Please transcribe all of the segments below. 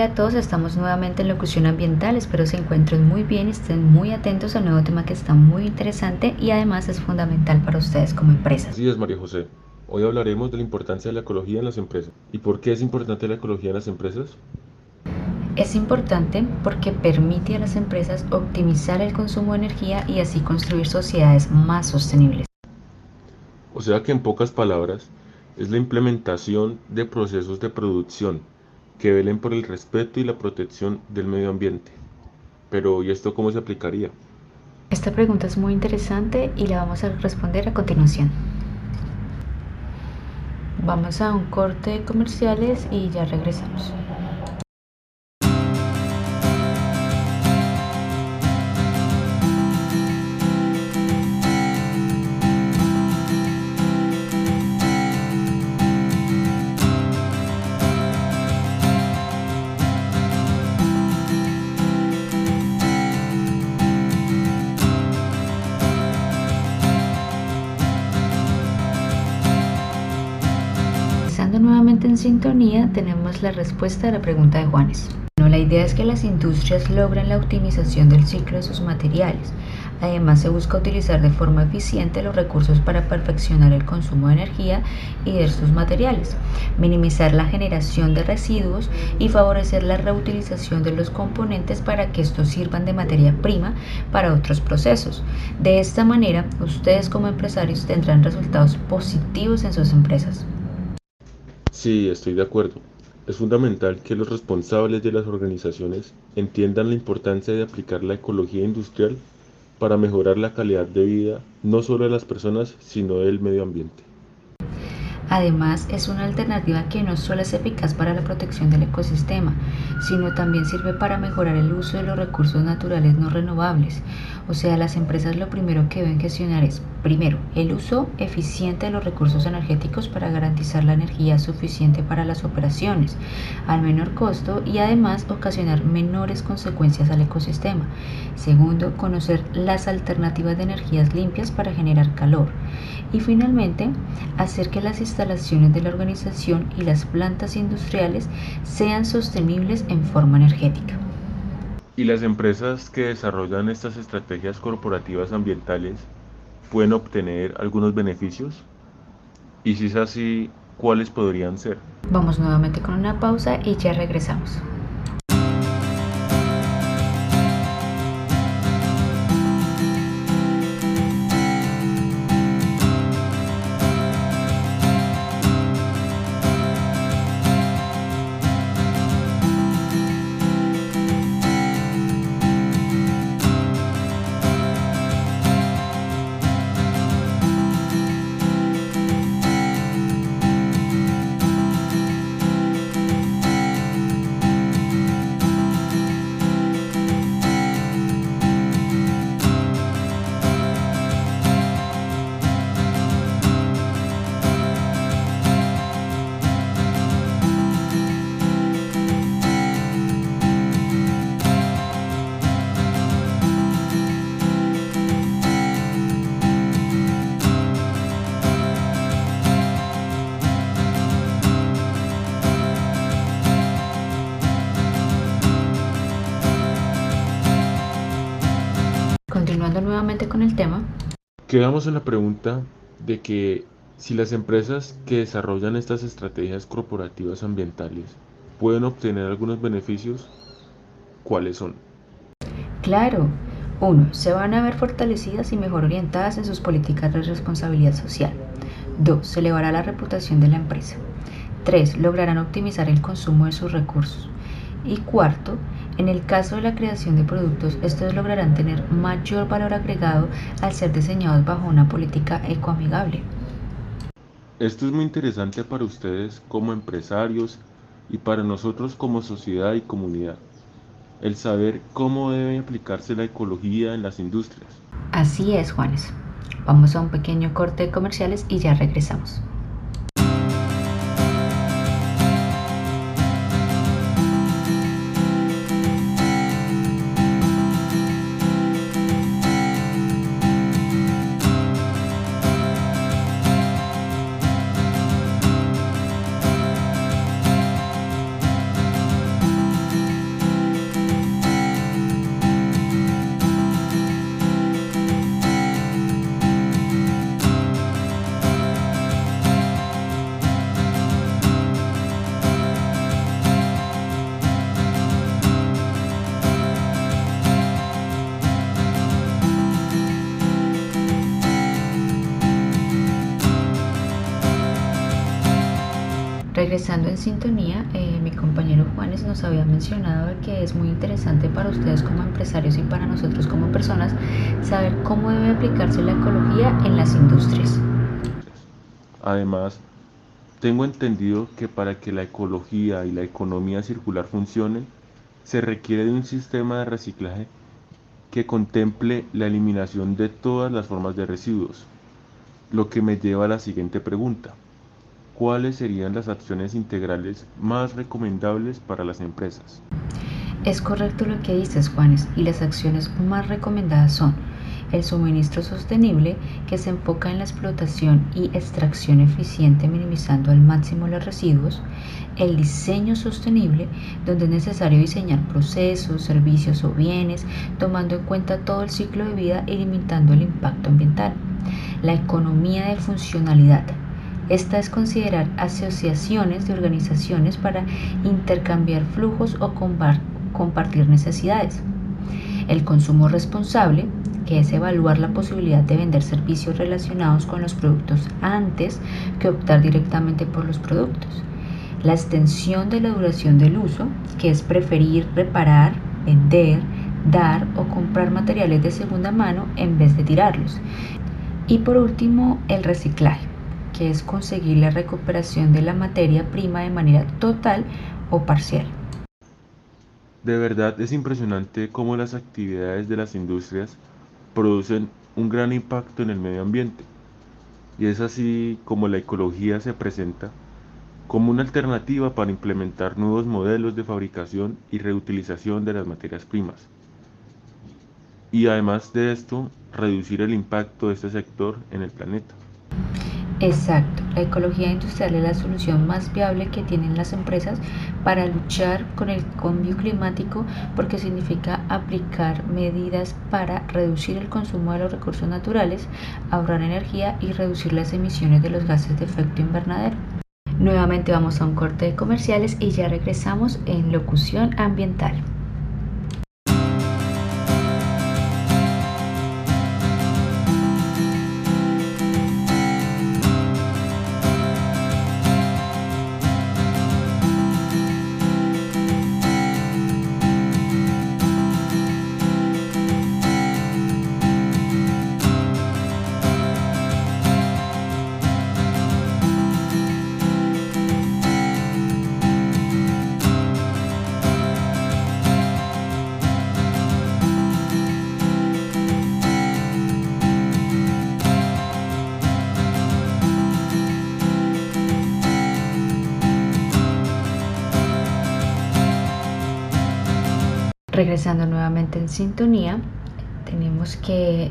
Hola a todos, estamos nuevamente en Locución Ambiental, espero se encuentren muy bien y estén muy atentos al nuevo tema que está muy interesante y además es fundamental para ustedes como empresas. Así es, María José. Hoy hablaremos de la importancia de la ecología en las empresas. ¿Y por qué es importante la ecología en las empresas? Es importante porque permite a las empresas optimizar el consumo de energía y así construir sociedades más sostenibles. O sea que en pocas palabras, es la implementación de procesos de producción que velen por el respeto y la protección del medio ambiente. Pero ¿y esto cómo se aplicaría? Esta pregunta es muy interesante y la vamos a responder a continuación. Vamos a un corte de comerciales y ya regresamos. Nuevamente en sintonía, tenemos la respuesta a la pregunta de Juanes. la idea es que las industrias logren la optimización del ciclo de sus materiales. Además, se busca utilizar de forma eficiente los recursos para perfeccionar el consumo de energía y de sus materiales, minimizar la generación de residuos y favorecer la reutilización de los componentes para que estos sirvan de materia prima para otros procesos. De esta manera, ustedes como empresarios tendrán resultados positivos en sus empresas. Sí, estoy de acuerdo. Es fundamental que los responsables de las organizaciones entiendan la importancia de aplicar la ecología industrial para mejorar la calidad de vida no solo de las personas, sino del medio ambiente. Además, es una alternativa que no solo es eficaz para la protección del ecosistema, sino también sirve para mejorar el uso de los recursos naturales no renovables. O sea, las empresas lo primero que deben gestionar es, primero, el uso eficiente de los recursos energéticos para garantizar la energía suficiente para las operaciones, al menor costo y además ocasionar menores consecuencias al ecosistema. Segundo, conocer las alternativas de energías limpias para generar calor. Y finalmente, hacer que las instalaciones de la organización y las plantas industriales sean sostenibles en forma energética. ¿Y las empresas que desarrollan estas estrategias corporativas ambientales pueden obtener algunos beneficios? Y si es así, ¿cuáles podrían ser? Vamos nuevamente con una pausa y ya regresamos. Quedamos en la pregunta de que si las empresas que desarrollan estas estrategias corporativas ambientales pueden obtener algunos beneficios, ¿cuáles son? Claro. Uno, Se van a ver fortalecidas y mejor orientadas en sus políticas de responsabilidad social. 2. Se elevará la reputación de la empresa. 3. Lograrán optimizar el consumo de sus recursos. Y cuarto, en el caso de la creación de productos, estos lograrán tener mayor valor agregado al ser diseñados bajo una política ecoamigable. Esto es muy interesante para ustedes como empresarios y para nosotros como sociedad y comunidad. El saber cómo debe aplicarse la ecología en las industrias. Así es, Juanes. Vamos a un pequeño corte de comerciales y ya regresamos. Regresando en sintonía, eh, mi compañero Juanes nos había mencionado que es muy interesante para ustedes como empresarios y para nosotros como personas saber cómo debe aplicarse la ecología en las industrias. Además, tengo entendido que para que la ecología y la economía circular funcionen, se requiere de un sistema de reciclaje que contemple la eliminación de todas las formas de residuos, lo que me lleva a la siguiente pregunta cuáles serían las acciones integrales más recomendables para las empresas. Es correcto lo que dices, Juanes, y las acciones más recomendadas son el suministro sostenible, que se enfoca en la explotación y extracción eficiente minimizando al máximo los residuos, el diseño sostenible, donde es necesario diseñar procesos, servicios o bienes, tomando en cuenta todo el ciclo de vida y limitando el impacto ambiental, la economía de funcionalidad, esta es considerar asociaciones de organizaciones para intercambiar flujos o compartir necesidades. El consumo responsable, que es evaluar la posibilidad de vender servicios relacionados con los productos antes que optar directamente por los productos. La extensión de la duración del uso, que es preferir reparar, vender, dar o comprar materiales de segunda mano en vez de tirarlos. Y por último, el reciclaje que es conseguir la recuperación de la materia prima de manera total o parcial. De verdad es impresionante cómo las actividades de las industrias producen un gran impacto en el medio ambiente. Y es así como la ecología se presenta como una alternativa para implementar nuevos modelos de fabricación y reutilización de las materias primas. Y además de esto, reducir el impacto de este sector en el planeta. Exacto, la ecología industrial es la solución más viable que tienen las empresas para luchar con el cambio climático porque significa aplicar medidas para reducir el consumo de los recursos naturales, ahorrar energía y reducir las emisiones de los gases de efecto invernadero. Nuevamente vamos a un corte de comerciales y ya regresamos en locución ambiental. Regresando nuevamente en sintonía, tenemos que,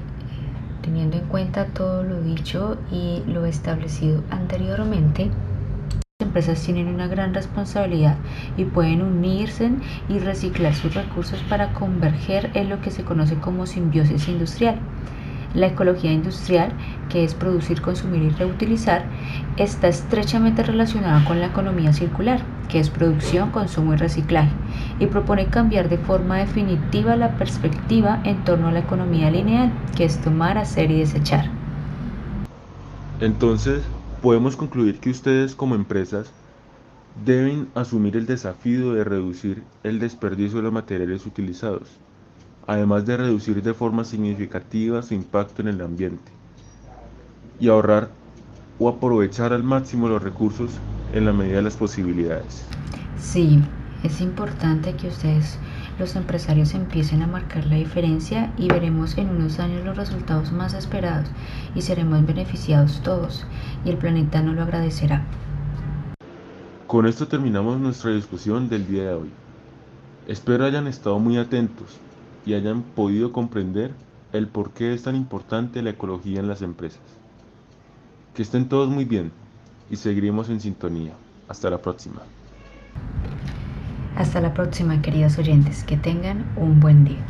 teniendo en cuenta todo lo dicho y lo establecido anteriormente, las empresas tienen una gran responsabilidad y pueden unirse y reciclar sus recursos para converger en lo que se conoce como simbiosis industrial. La ecología industrial, que es producir, consumir y reutilizar, está estrechamente relacionada con la economía circular, que es producción, consumo y reciclaje, y propone cambiar de forma definitiva la perspectiva en torno a la economía lineal, que es tomar, hacer y desechar. Entonces, podemos concluir que ustedes como empresas deben asumir el desafío de reducir el desperdicio de los materiales utilizados además de reducir de forma significativa su impacto en el ambiente y ahorrar o aprovechar al máximo los recursos en la medida de las posibilidades. Sí, es importante que ustedes, los empresarios, empiecen a marcar la diferencia y veremos en unos años los resultados más esperados y seremos beneficiados todos y el planeta no lo agradecerá. Con esto terminamos nuestra discusión del día de hoy. Espero hayan estado muy atentos y hayan podido comprender el por qué es tan importante la ecología en las empresas. Que estén todos muy bien y seguiremos en sintonía. Hasta la próxima. Hasta la próxima, queridos oyentes. Que tengan un buen día.